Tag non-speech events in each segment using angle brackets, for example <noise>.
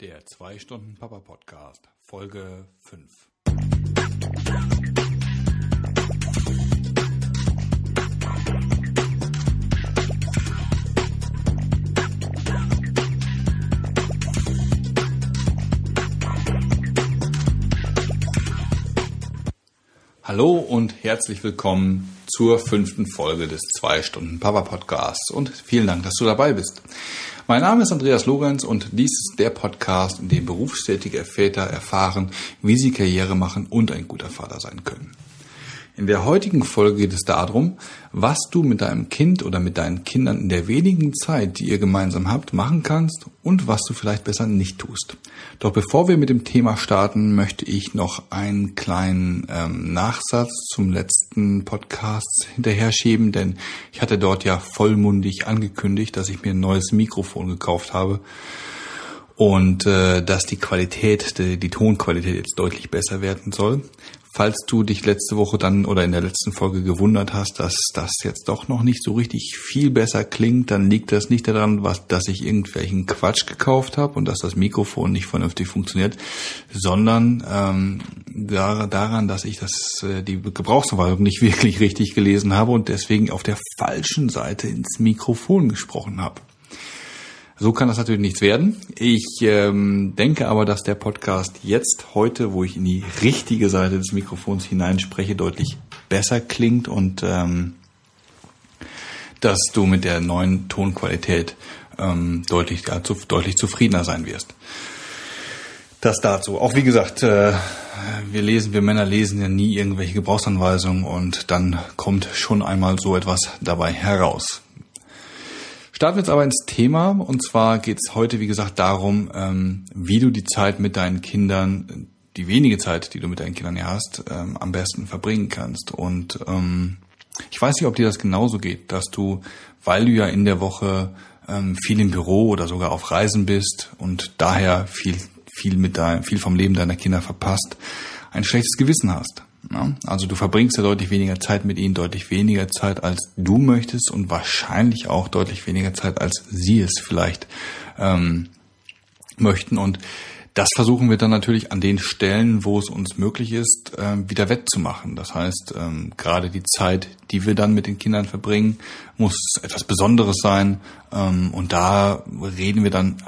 Der 2-Stunden-Papa-Podcast, Folge 5. Hallo und herzlich willkommen zur fünften Folge des 2-Stunden-Papa-Podcasts und vielen Dank, dass du dabei bist. Mein Name ist Andreas Lorenz und dies ist der Podcast, in dem berufstätige Väter erfahren, wie sie Karriere machen und ein guter Vater sein können. In der heutigen Folge geht es darum, was du mit deinem Kind oder mit deinen Kindern in der wenigen Zeit, die ihr gemeinsam habt, machen kannst und was du vielleicht besser nicht tust. Doch bevor wir mit dem Thema starten, möchte ich noch einen kleinen ähm, Nachsatz zum letzten Podcast hinterher schieben, denn ich hatte dort ja vollmundig angekündigt, dass ich mir ein neues Mikrofon gekauft habe und äh, dass die Qualität, die, die Tonqualität jetzt deutlich besser werden soll. Falls du dich letzte Woche dann oder in der letzten Folge gewundert hast, dass das jetzt doch noch nicht so richtig viel besser klingt, dann liegt das nicht daran, was, dass ich irgendwelchen Quatsch gekauft habe und dass das Mikrofon nicht vernünftig funktioniert, sondern ähm, daran, dass ich das äh, die Gebrauchsanweisung nicht <laughs> wirklich richtig gelesen habe und deswegen auf der falschen Seite ins Mikrofon gesprochen habe. So kann das natürlich nichts werden. Ich ähm, denke aber, dass der Podcast jetzt heute, wo ich in die richtige Seite des Mikrofons hineinspreche, deutlich besser klingt und ähm, dass du mit der neuen Tonqualität ähm, deutlich, ja, zu, deutlich zufriedener sein wirst. Das dazu. Auch wie gesagt, äh, wir lesen, wir Männer lesen ja nie irgendwelche Gebrauchsanweisungen und dann kommt schon einmal so etwas dabei heraus. Starten wir jetzt aber ins Thema. Und zwar geht es heute, wie gesagt, darum, ähm, wie du die Zeit mit deinen Kindern, die wenige Zeit, die du mit deinen Kindern ja hast, ähm, am besten verbringen kannst. Und ähm, ich weiß nicht, ob dir das genauso geht, dass du, weil du ja in der Woche viel im Büro oder sogar auf Reisen bist und daher viel, viel mit dein, viel vom Leben deiner Kinder verpasst, ein schlechtes Gewissen hast. Ja, also du verbringst ja deutlich weniger Zeit mit ihnen, deutlich weniger Zeit als du möchtest und wahrscheinlich auch deutlich weniger Zeit als sie es vielleicht ähm, möchten. Und das versuchen wir dann natürlich an den Stellen, wo es uns möglich ist, äh, wieder wettzumachen. Das heißt, ähm, gerade die Zeit, die wir dann mit den Kindern verbringen, muss etwas Besonderes sein. Ähm, und da reden wir dann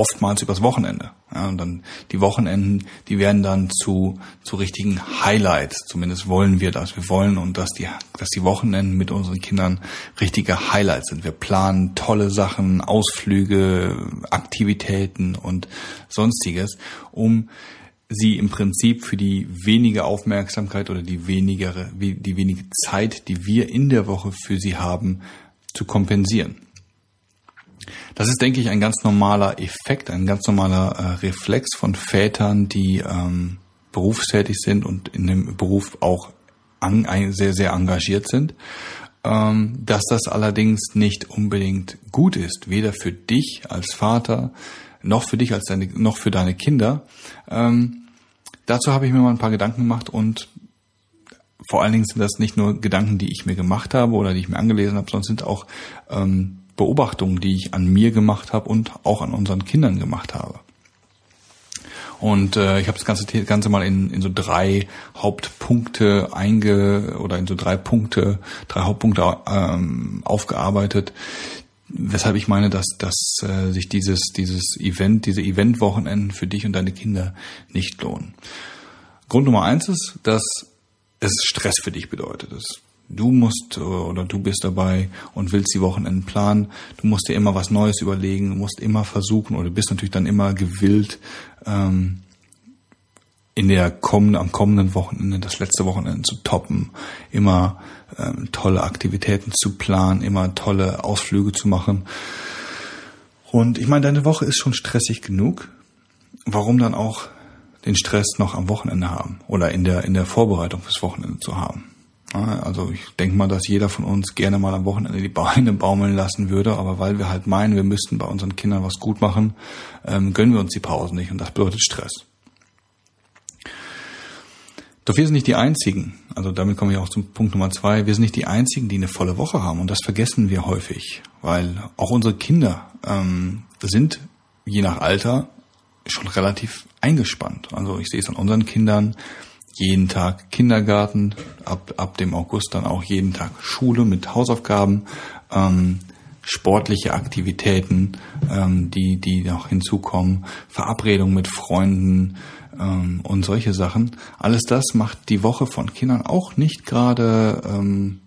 oftmals übers Wochenende. Ja, und dann die Wochenenden, die werden dann zu, zu richtigen Highlights. Zumindest wollen wir das. Wir wollen und dass die, dass die Wochenenden mit unseren Kindern richtige Highlights sind. Wir planen tolle Sachen, Ausflüge, Aktivitäten und sonstiges, um sie im Prinzip für die wenige Aufmerksamkeit oder die wenigere, die wenige Zeit, die wir in der Woche für sie haben, zu kompensieren. Das ist, denke ich, ein ganz normaler Effekt, ein ganz normaler äh, Reflex von Vätern, die ähm, berufstätig sind und in dem Beruf auch an, sehr, sehr engagiert sind. Ähm, dass das allerdings nicht unbedingt gut ist, weder für dich als Vater noch für dich als deine, noch für deine Kinder. Ähm, dazu habe ich mir mal ein paar Gedanken gemacht und vor allen Dingen sind das nicht nur Gedanken, die ich mir gemacht habe oder die ich mir angelesen habe, sondern sind auch ähm, Beobachtungen, die ich an mir gemacht habe und auch an unseren Kindern gemacht habe. Und äh, ich habe das ganze, ganze mal in, in so drei Hauptpunkte einge oder in so drei Punkte, drei Hauptpunkte ähm, aufgearbeitet, weshalb ich meine, dass, dass äh, sich dieses, dieses Event, diese Eventwochenenden für dich und deine Kinder nicht lohnen. Grund Nummer eins ist, dass es Stress für dich bedeutet. Es Du musst äh, oder du bist dabei und willst die Wochenenden planen. Du musst dir immer was Neues überlegen. Du musst immer versuchen oder bist natürlich dann immer gewillt, ähm, in der kommenden, am kommenden Wochenende, das letzte Wochenende zu toppen, immer ähm, tolle Aktivitäten zu planen, immer tolle Ausflüge zu machen. Und ich meine, deine Woche ist schon stressig genug. Warum dann auch den Stress noch am Wochenende haben oder in der, in der Vorbereitung fürs Wochenende zu haben? Also ich denke mal, dass jeder von uns gerne mal am Wochenende die Beine baumeln lassen würde, aber weil wir halt meinen, wir müssten bei unseren Kindern was gut machen, ähm, gönnen wir uns die Pausen nicht. Und das bedeutet Stress. Doch wir sind nicht die Einzigen, also damit komme ich auch zum Punkt Nummer zwei, wir sind nicht die Einzigen, die eine volle Woche haben. Und das vergessen wir häufig, weil auch unsere Kinder ähm, sind je nach Alter schon relativ eingespannt. Also ich sehe es an unseren Kindern, jeden Tag Kindergarten, ab, ab dem August dann auch jeden Tag Schule mit Hausaufgaben, ähm, sportliche Aktivitäten, ähm, die, die noch hinzukommen, Verabredungen mit Freunden ähm, und solche Sachen. Alles das macht die Woche von Kindern auch nicht gerade ähm,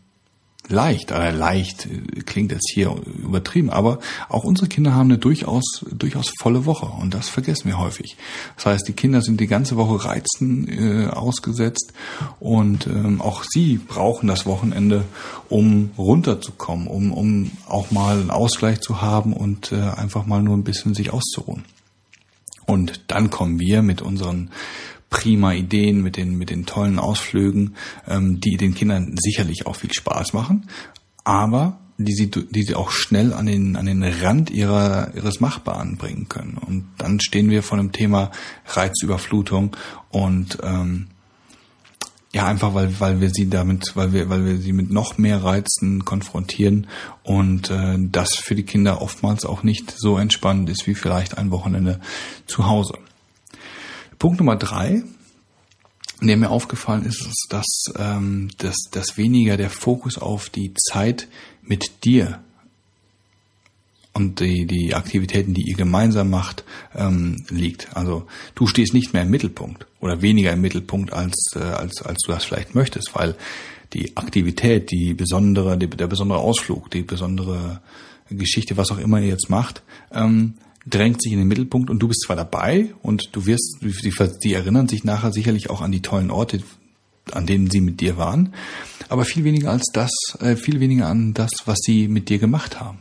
leicht, äh, leicht äh, klingt jetzt hier übertrieben, aber auch unsere Kinder haben eine durchaus, durchaus volle Woche und das vergessen wir häufig. Das heißt, die Kinder sind die ganze Woche Reizen äh, ausgesetzt und ähm, auch sie brauchen das Wochenende, um runterzukommen, um, um auch mal einen Ausgleich zu haben und äh, einfach mal nur ein bisschen sich auszuruhen. Und dann kommen wir mit unseren prima Ideen, mit den, mit den tollen Ausflügen, ähm, die den Kindern sicherlich auch viel Spaß machen, aber die sie, die sie auch schnell an den, an den Rand ihrer, ihres Machbaren bringen können. Und dann stehen wir vor dem Thema Reizüberflutung und ähm, ja, einfach weil, weil wir sie damit, weil wir, weil wir sie mit noch mehr Reizen konfrontieren und äh, das für die Kinder oftmals auch nicht so entspannend ist wie vielleicht ein Wochenende zu Hause. Punkt Nummer drei, der mir aufgefallen ist, ist, dass, ähm, dass, dass weniger der Fokus auf die Zeit mit dir und die, die Aktivitäten, die ihr gemeinsam macht, ähm, liegt. Also du stehst nicht mehr im Mittelpunkt oder weniger im Mittelpunkt, als, äh, als, als du das vielleicht möchtest, weil die Aktivität, die besondere, die, der besondere Ausflug, die besondere Geschichte, was auch immer ihr jetzt macht, ähm, drängt sich in den Mittelpunkt und du bist zwar dabei und du wirst, die, die erinnern sich nachher sicherlich auch an die tollen Orte, an denen sie mit dir waren, aber viel weniger als das, äh, viel weniger an das, was sie mit dir gemacht haben.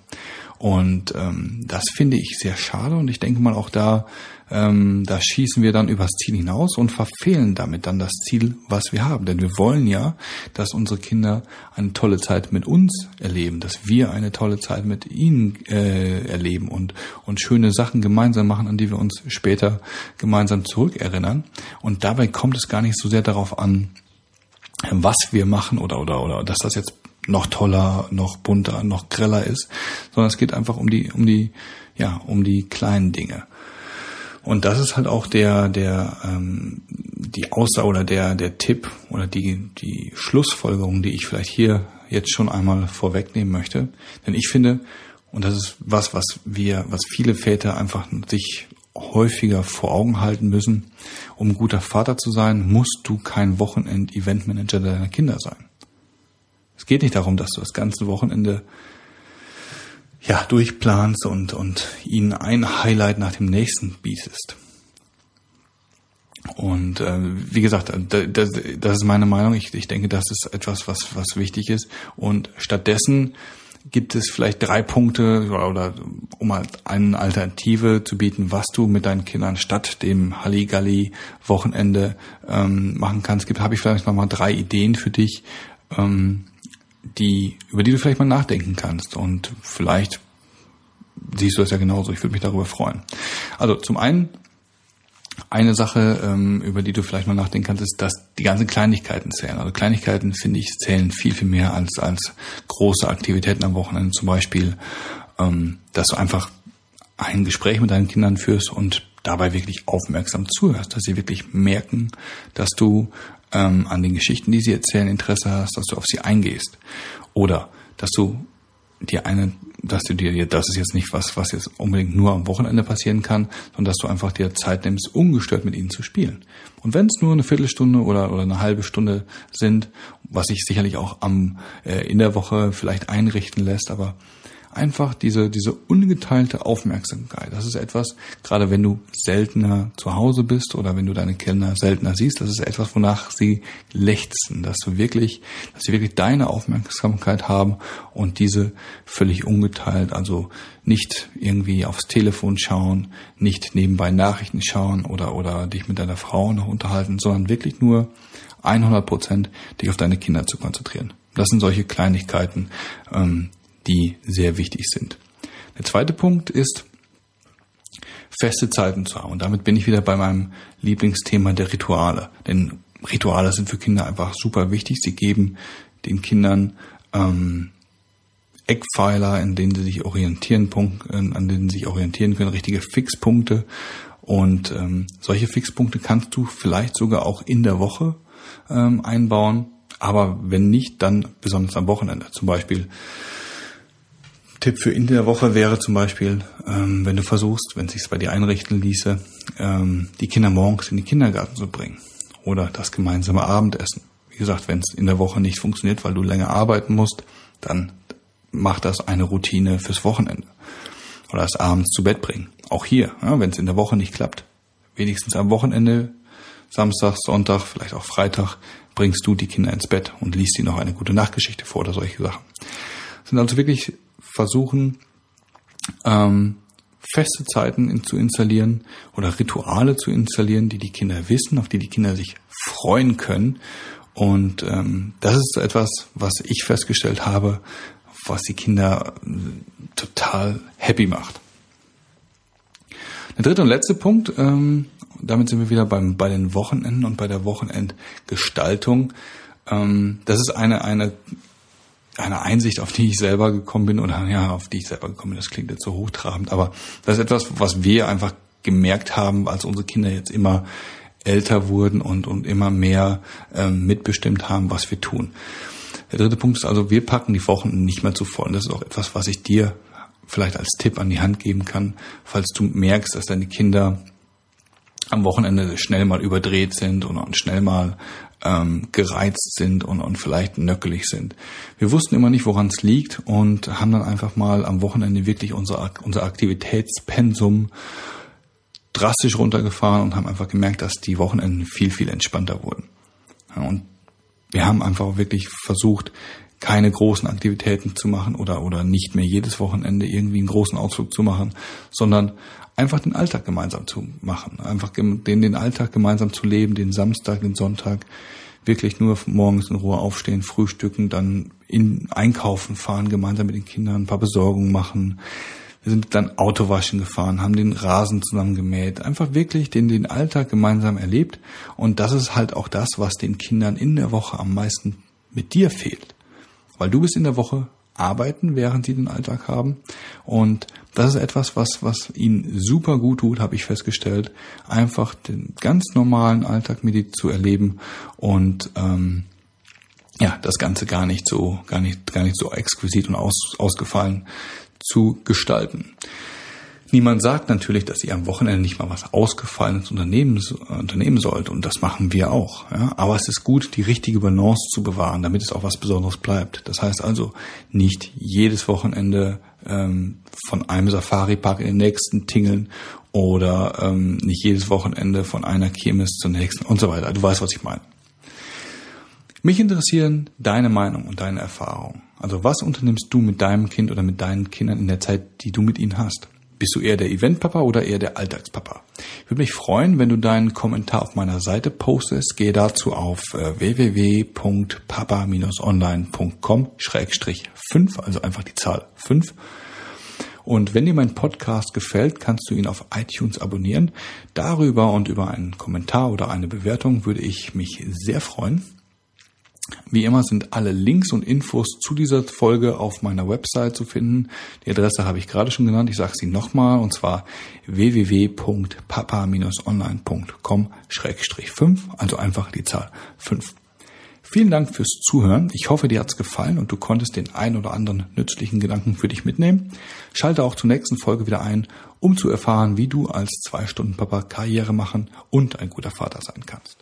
Und ähm, das finde ich sehr schade und ich denke mal auch da, ähm, da schießen wir dann übers Ziel hinaus und verfehlen damit dann das Ziel, was wir haben. Denn wir wollen ja, dass unsere Kinder eine tolle Zeit mit uns erleben, dass wir eine tolle Zeit mit ihnen äh, erleben und, und schöne Sachen gemeinsam machen, an die wir uns später gemeinsam zurückerinnern. Und dabei kommt es gar nicht so sehr darauf an, was wir machen oder, oder, oder dass das jetzt noch toller, noch bunter, noch greller ist, sondern es geht einfach um die, um die, ja, um die kleinen Dinge. Und das ist halt auch der, der, ähm, die Aussage oder der, der Tipp oder die, die Schlussfolgerung, die ich vielleicht hier jetzt schon einmal vorwegnehmen möchte. Denn ich finde, und das ist was, was wir, was viele Väter einfach sich häufiger vor Augen halten müssen, um guter Vater zu sein, musst du kein Wochenend-Eventmanager deiner Kinder sein. Es geht nicht darum, dass du das ganze Wochenende ja, durchplanst und, und ihnen ein Highlight nach dem nächsten bietest. Und äh, wie gesagt, das, das ist meine Meinung. Ich, ich denke, das ist etwas, was, was wichtig ist. Und stattdessen gibt es vielleicht drei Punkte oder, oder um eine Alternative zu bieten, was du mit deinen Kindern statt dem Halligalli-Wochenende ähm, machen kannst. Gibt habe ich vielleicht noch mal drei Ideen für dich, ähm, die, über die du vielleicht mal nachdenken kannst. Und vielleicht siehst du das ja genauso. Ich würde mich darüber freuen. Also zum einen, eine Sache, ähm, über die du vielleicht mal nachdenken kannst, ist, dass die ganzen Kleinigkeiten zählen. Also Kleinigkeiten, finde ich, zählen viel, viel mehr als, als große Aktivitäten am Wochenende. Zum Beispiel, ähm, dass du einfach ein Gespräch mit deinen Kindern führst und dabei wirklich aufmerksam zuhörst, dass sie wirklich merken, dass du ähm, an den Geschichten, die sie erzählen, Interesse hast, dass du auf sie eingehst. Oder dass du dir eine, dass du dir, das ist jetzt nicht was, was jetzt unbedingt nur am Wochenende passieren kann, sondern dass du einfach dir Zeit nimmst, ungestört mit ihnen zu spielen. Und wenn es nur eine Viertelstunde oder, oder eine halbe Stunde sind, was sich sicherlich auch am, äh, in der Woche vielleicht einrichten lässt, aber einfach diese, diese ungeteilte Aufmerksamkeit. Das ist etwas, gerade wenn du seltener zu Hause bist oder wenn du deine Kinder seltener siehst, das ist etwas, wonach sie lechzen, dass du wirklich, dass sie wirklich deine Aufmerksamkeit haben und diese völlig ungeteilt, also nicht irgendwie aufs Telefon schauen, nicht nebenbei Nachrichten schauen oder, oder dich mit deiner Frau noch unterhalten, sondern wirklich nur 100 Prozent dich auf deine Kinder zu konzentrieren. Das sind solche Kleinigkeiten, ähm, die sehr wichtig sind. Der zweite Punkt ist, feste Zeiten zu haben. Und damit bin ich wieder bei meinem Lieblingsthema der Rituale. Denn Rituale sind für Kinder einfach super wichtig. Sie geben den Kindern ähm, Eckpfeiler, in denen sie sich orientieren, Punkt, an denen sie sich orientieren können, richtige Fixpunkte. Und ähm, solche Fixpunkte kannst du vielleicht sogar auch in der Woche ähm, einbauen. Aber wenn nicht, dann besonders am Wochenende. Zum Beispiel Tipp für in der Woche wäre zum Beispiel, ähm, wenn du versuchst, wenn es sich bei dir einrichten ließe, ähm, die Kinder morgens in den Kindergarten zu bringen oder das gemeinsame Abendessen. Wie gesagt, wenn es in der Woche nicht funktioniert, weil du länger arbeiten musst, dann mach das eine Routine fürs Wochenende oder das abends zu Bett bringen. Auch hier, ja, wenn es in der Woche nicht klappt, wenigstens am Wochenende, Samstag, Sonntag, vielleicht auch Freitag, bringst du die Kinder ins Bett und liest ihnen noch eine gute Nachtgeschichte vor oder solche Sachen. Das sind also wirklich versuchen, ähm, feste Zeiten in, zu installieren oder Rituale zu installieren, die die Kinder wissen, auf die die Kinder sich freuen können. Und ähm, das ist etwas, was ich festgestellt habe, was die Kinder äh, total happy macht. Der dritte und letzte Punkt, ähm, damit sind wir wieder beim, bei den Wochenenden und bei der Wochenendgestaltung. Ähm, das ist eine, eine eine Einsicht, auf die ich selber gekommen bin, oder ja, auf die ich selber gekommen bin, das klingt jetzt so hochtrabend, aber das ist etwas, was wir einfach gemerkt haben, als unsere Kinder jetzt immer älter wurden und, und immer mehr ähm, mitbestimmt haben, was wir tun. Der dritte Punkt ist also, wir packen die Wochen nicht mehr zu voll. Und das ist auch etwas, was ich dir vielleicht als Tipp an die Hand geben kann, falls du merkst, dass deine Kinder am Wochenende schnell mal überdreht sind und schnell mal ähm, gereizt sind und, und vielleicht nöckelig sind. Wir wussten immer nicht, woran es liegt und haben dann einfach mal am Wochenende wirklich unser, unser Aktivitätspensum drastisch runtergefahren und haben einfach gemerkt, dass die Wochenenden viel, viel entspannter wurden. Und wir haben einfach wirklich versucht, keine großen Aktivitäten zu machen oder, oder nicht mehr jedes Wochenende irgendwie einen großen Ausflug zu machen, sondern einfach den Alltag gemeinsam zu machen, einfach den, den Alltag gemeinsam zu leben, den Samstag, den Sonntag, wirklich nur morgens in Ruhe aufstehen, frühstücken, dann in einkaufen fahren, gemeinsam mit den Kindern ein paar Besorgungen machen. Wir sind dann Autowaschen gefahren, haben den Rasen zusammen gemäht, einfach wirklich den, den Alltag gemeinsam erlebt. Und das ist halt auch das, was den Kindern in der Woche am meisten mit dir fehlt. Weil du bist in der Woche arbeiten, während sie den Alltag haben. Und das ist etwas, was, was ihnen super gut tut, habe ich festgestellt. Einfach den ganz normalen Alltag mit zu erleben und ähm, ja, das Ganze gar nicht so, gar nicht, gar nicht so exquisit und aus, ausgefallen zu gestalten. Niemand sagt natürlich, dass ihr am Wochenende nicht mal was Ausgefallenes unternehmen, unternehmen sollt. Und das machen wir auch. Ja? Aber es ist gut, die richtige Balance zu bewahren, damit es auch was Besonderes bleibt. Das heißt also, nicht jedes Wochenende ähm, von einem Safari-Park in den nächsten tingeln oder ähm, nicht jedes Wochenende von einer Kirmes zur nächsten und so weiter. Du weißt, was ich meine. Mich interessieren deine Meinung und deine Erfahrung. Also was unternimmst du mit deinem Kind oder mit deinen Kindern in der Zeit, die du mit ihnen hast? Bist du eher der Eventpapa oder eher der Alltagspapa? Ich würde mich freuen, wenn du deinen Kommentar auf meiner Seite postest. Gehe dazu auf äh, www.papa-online.com-5, also einfach die Zahl 5. Und wenn dir mein Podcast gefällt, kannst du ihn auf iTunes abonnieren. Darüber und über einen Kommentar oder eine Bewertung würde ich mich sehr freuen. Wie immer sind alle Links und Infos zu dieser Folge auf meiner Website zu finden. Die Adresse habe ich gerade schon genannt. Ich sage sie nochmal und zwar www.papa-online.com-5, also einfach die Zahl 5. Vielen Dank fürs Zuhören. Ich hoffe, dir hat's gefallen und du konntest den ein oder anderen nützlichen Gedanken für dich mitnehmen. Schalte auch zur nächsten Folge wieder ein, um zu erfahren, wie du als zwei Stunden Papa Karriere machen und ein guter Vater sein kannst.